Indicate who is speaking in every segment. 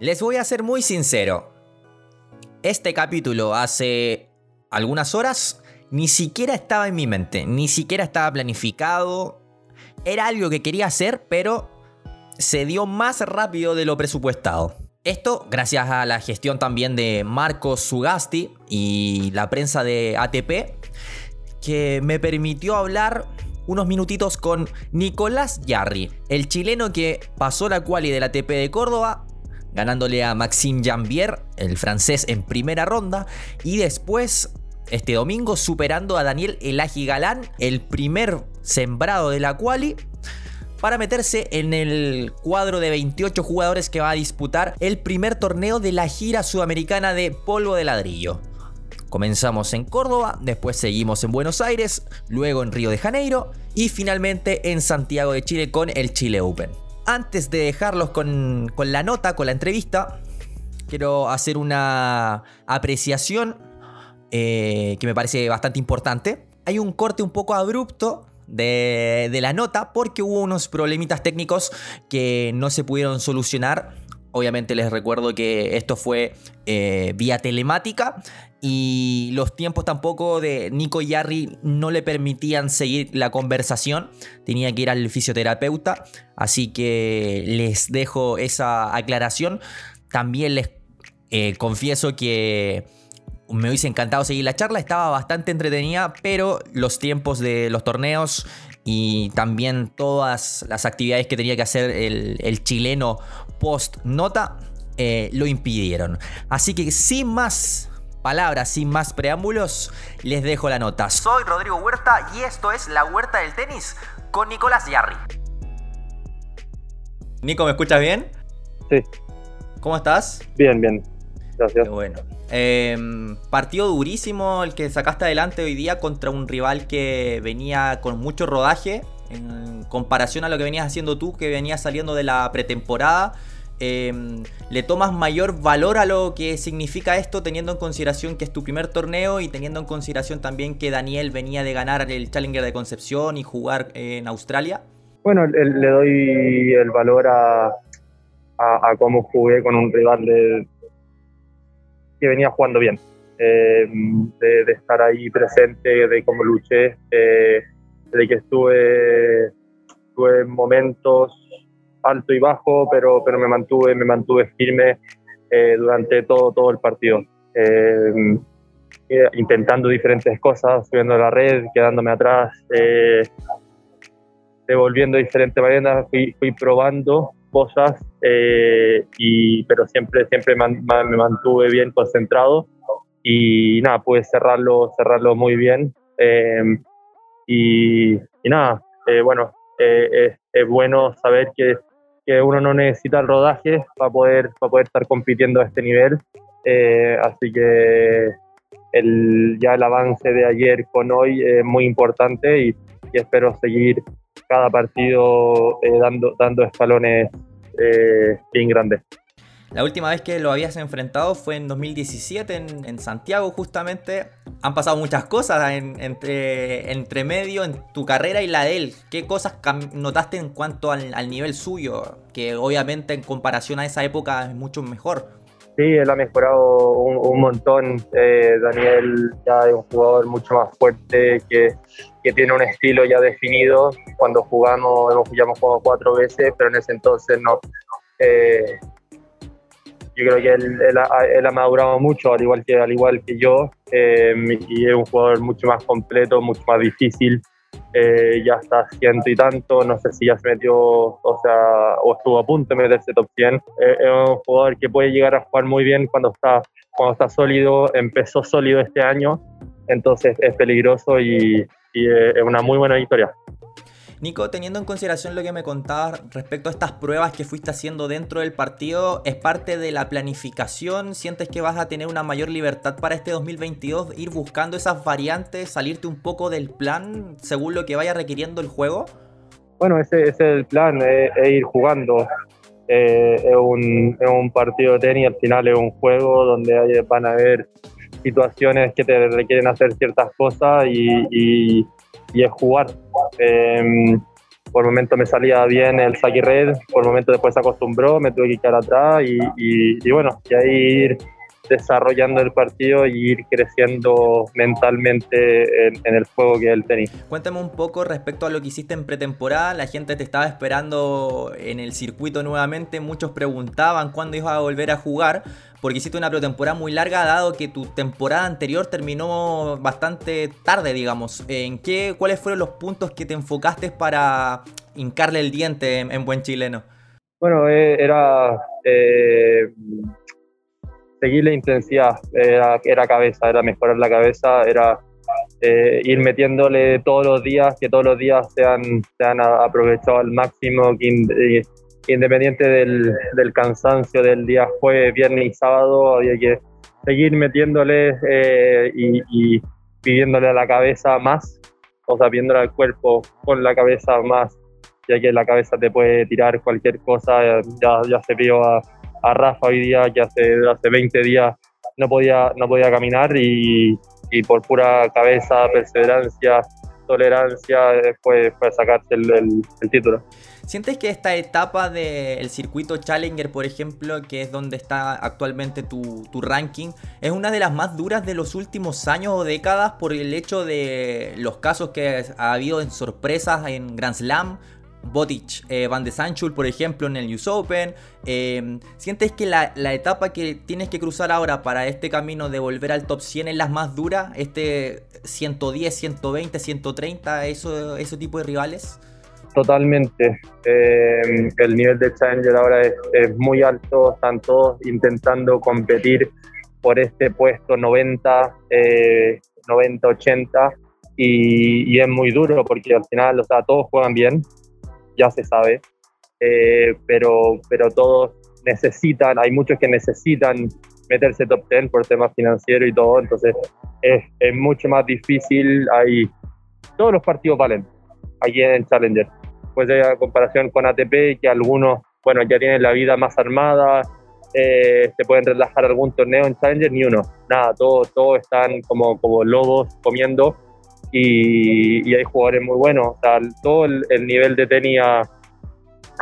Speaker 1: Les voy a ser muy sincero. Este capítulo hace algunas horas ni siquiera estaba en mi mente, ni siquiera estaba planificado. Era algo que quería hacer, pero se dio más rápido de lo presupuestado. Esto gracias a la gestión también de Marcos Sugasti y la prensa de ATP, que me permitió hablar unos minutitos con Nicolás Yarri, el chileno que pasó la quali del ATP de Córdoba, ganándole a Maxime Jambier, el francés, en primera ronda, y después este domingo superando a Daniel Elaji Galán, el primer sembrado de la quali, para meterse en el cuadro de 28 jugadores que va a disputar el primer torneo de la gira sudamericana de polvo de ladrillo. Comenzamos en Córdoba, después seguimos en Buenos Aires, luego en Río de Janeiro y finalmente en Santiago de Chile con el Chile Open. Antes de dejarlos con, con la nota, con la entrevista, quiero hacer una apreciación eh, que me parece bastante importante. Hay un corte un poco abrupto de, la nota porque hubo unos problemitas técnicos que no se pudieron solucionar. Obviamente les recuerdo que esto fue eh, vía telemática y los tiempos tampoco de Nico y Harry no le permitían seguir la conversación. Tenía que ir al fisioterapeuta. Así que les dejo esa aclaración. También les eh, confieso que me hubiese encantado seguir la charla, estaba bastante entretenida, pero los tiempos de los torneos y también todas las actividades que tenía que hacer el, chileno post nota eh, lo impidieron. Así que sin más palabras, sin más preámbulos, les dejo la nota. Soy Rodrigo Huerta y esto es La Huerta del Tenis con Nicolás Yarri. Nico, ¿me escuchas bien?
Speaker 2: Sí.
Speaker 1: ¿Cómo estás?
Speaker 2: Bien, bien. Gracias.
Speaker 1: bueno. Em, partido durísimo el que sacaste adelante hoy día contra un rival que venía con mucho rodaje en comparación a lo que venías haciendo tú, que venías saliendo de la pretemporada. Em, ¿Le tomas mayor valor a lo que significa esto teniendo en consideración que es tu primer torneo y teniendo en consideración también que Daniel venía de ganar el Challenger de Concepción y jugar en Australia?
Speaker 2: Bueno, le doy el valor a, a cómo jugué con un rival de, que venía jugando bien. Eh, de, estar ahí presente, de cómo luché, eh, de que estuve, estuve en momentos alto y bajo, pero, pero me mantuve, me mantuve firme eh, durante todo, todo el partido. intentando diferentes cosas, subiendo la red, quedándome atrás, devolviendo diferentes maneras, fui probando cosas, eh, y, pero siempre, siempre me mantuve bien concentrado y nada, pude cerrarlo, cerrarlo muy bien. Em, y, nada, eh, bueno, eh, es, bueno saber que, que, uno no necesita el rodaje para poder, para poder estar compitiendo a este nivel. así que el, ya el avance de ayer con hoy es muy importante y, y espero seguir cada partido eh, dando, dando escalones eh, bien grandes.
Speaker 1: La última vez que lo habías enfrentado fue en 2017 en, Santiago justamente. Han pasado muchas cosas entre, entre medio en tu carrera y la de él. ¿Qué cosas notaste en cuanto al, al nivel suyo? Que obviamente en comparación a esa época es mucho mejor.
Speaker 2: Sí, él ha mejorado un, montón. Eh, Daniel ya es un jugador mucho más fuerte, que, que, tiene un estilo ya definido. Cuando jugamos, hemos, ya hemos jugado cuatro veces, pero en ese entonces no. Eh, yo creo que él, él, ha, él, ha, madurado mucho, al igual que, al igual que yo, eh, y es un jugador mucho más completo, mucho más difícil. Eh, ya está ciento y tanto, no sé si ya se metió, o sea, o estuvo a punto de meterse top 100. Eh, es un jugador que puede llegar a jugar muy bien cuando está, cuando está sólido, empezó sólido este año, entonces es peligroso y, y es una muy buena victoria.
Speaker 1: Nico, teniendo en consideración lo que me contabas respecto a estas pruebas que fuiste haciendo dentro del partido, ¿es parte de la planificación? ¿Sientes que vas a tener una mayor libertad para este 2022? ¿Ir buscando esas variantes, salirte un poco del plan según lo que vaya requiriendo el juego?
Speaker 2: Bueno, ese, es el plan, es, ir jugando. Eh, es, un, es, un, partido de tenis, al final es un juego donde van a haber situaciones que te requieren hacer ciertas cosas y, y, es jugar. Em, por momentos me salía bien el saque red, por momentos después se acostumbró, me tuve que quedar atrás y, y bueno, y ahí ir desarrollando el partido y ir creciendo mentalmente en, el juego que es el tenis.
Speaker 1: Cuéntame un poco respecto a lo que hiciste en pretemporada. La gente te estaba esperando en el circuito nuevamente. Muchos preguntaban cuándo ibas a volver a jugar. Porque hiciste una pretemporada muy larga, dado que tu temporada anterior terminó bastante tarde, digamos. ¿En qué, ¿Cuáles fueron los puntos que te enfocaste para hincarle el diente en, buen chileno?
Speaker 2: Bueno, eh, era eh, seguir la intensidad, era, era cabeza, era mejorar la cabeza, era eh, ir metiéndole todos los días, que todos los días sean, sean aprovechados al máximo, que independiente del, del, cansancio del día jueves, viernes y sábado, había que seguir metiéndole eh, y, y, pidiéndole a la cabeza más, o sea, pidiéndole al cuerpo con la cabeza más, ya que la cabeza te puede tirar cualquier cosa, ya, ya se vio a a Rafa hoy día, que hace, hace 20 días no podía, no podía caminar y, por pura cabeza, perseverancia, tolerancia, fue, fue sacarse el, título.
Speaker 1: ¿Sientes que esta etapa del circuito Challenger, por ejemplo, que es donde está actualmente tu, tu, ranking, es una de las más duras de los últimos años o décadas por el hecho de los casos que ha habido en sorpresas en Grand Slam, Botic, eh, Van de Sanchul, por ejemplo, en el US Open. Em, ¿Sientes que la, etapa que tienes que cruzar ahora para este camino de volver al top 100 es la más dura? ¿Este 110, 120, 130, eso, ese tipo de rivales?
Speaker 2: Totalmente. Em, el nivel de Challenger ahora es, muy alto, están todos intentando competir por este puesto 90, 90, 80. Y, es muy duro porque al final, todos juegan bien, ya se sabe, eh, pero, pero todos necesitan, hay muchos que necesitan meterse top 10 por temas financieros y todo, entonces es, es, mucho más difícil, hay, todos los partidos valen aquí en Challenger, pues hay comparación con ATP que algunos, bueno, ya tienen la vida más armada, eh, se pueden relajar algún torneo en Challenger, ni uno, nada, todos todo están como, como lobos comiendo y, hay jugadores muy buenos. O sea, todo el, nivel de tenis ha,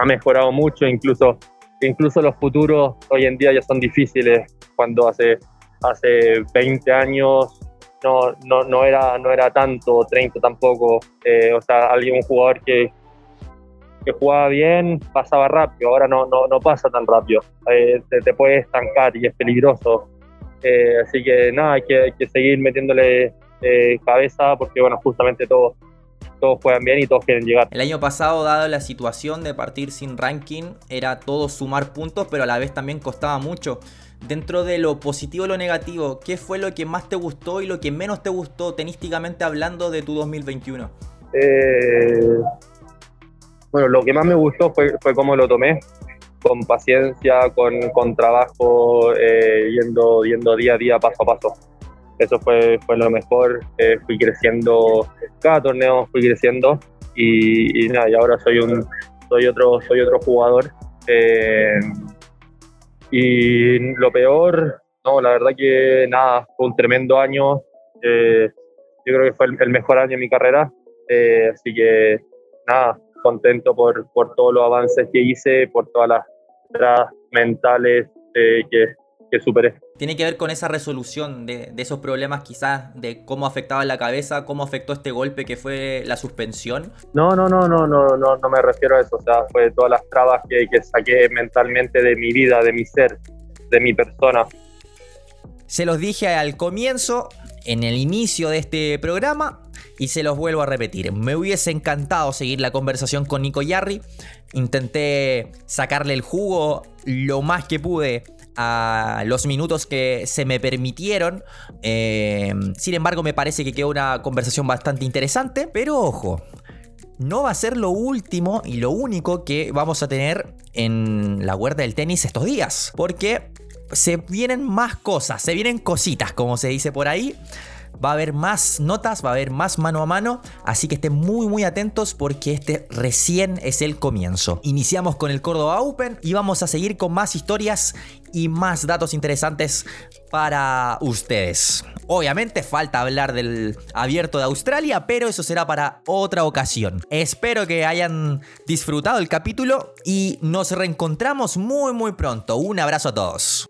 Speaker 2: mejorado mucho, incluso, incluso los futuros hoy en día ya son difíciles, cuando hace, hace 20 años no, no, no, era, no era tanto, 30 tampoco. Eh, o sea, alguien, un jugador que, que jugaba bien pasaba rápido, ahora no, no, no pasa tan rápido, eh, te, te puede estancar y es peligroso. Eh, así que nada, hay que seguir metiéndole eh, cabeza, porque bueno, justamente todos, todos juegan bien y todos quieren llegar.
Speaker 1: El año pasado, dado la situación de partir sin ranking, era todo sumar puntos, pero a la vez también costaba mucho. Dentro de lo positivo y lo negativo, ¿qué fue lo que más te gustó y lo que menos te gustó tenísticamente hablando de tu 2021?
Speaker 2: Eh, bueno, lo que más me gustó fue, fue cómo lo tomé, con paciencia, con, con trabajo, eh, yendo, yendo día a día, paso a paso eso fue, fue lo mejor. Eh, fui creciendo, cada torneo fui creciendo y, nada, y ahora soy un soy otro, soy otro jugador. Eh, y lo peor, no, la verdad que nada, fue un tremendo año. Eh, yo creo que fue el, mejor año de mi carrera. así que nada, contento por, por todos los avances que hice, por todas las mentales que, que superé.
Speaker 1: Tiene que ver con esa resolución de, esos problemas quizás, de cómo afectaba la cabeza, cómo afectó este golpe que fue la suspensión.
Speaker 2: No, no, no, no, no, no, no me refiero a eso, o sea, fue todas las trabas que, que saqué mentalmente de mi vida, de mi ser, de mi persona.
Speaker 1: Se los dije al comienzo, en el inicio de este programa, y se los vuelvo a repetir. Me hubiese encantado seguir la conversación con Nico Yarri. Intenté sacarle el jugo lo más que pude a los minutos que se me permitieron. Eh, sin embargo, me parece que quedó una conversación bastante interesante. Pero ojo, no va a ser lo último y lo único que vamos a tener en la huerta del tenis estos días. Porque se vienen más cosas, se vienen cositas, como se dice por ahí. Va a haber más notas, va a haber más mano a mano, así que estén muy muy atentos porque este recién es el comienzo. Iniciamos con el Córdoba Open y vamos a seguir con más historias y más datos interesantes para ustedes. Obviamente falta hablar del abierto de Australia, pero eso será para otra ocasión. Espero que hayan disfrutado el capítulo y nos reencontramos muy muy pronto. Un abrazo a todos.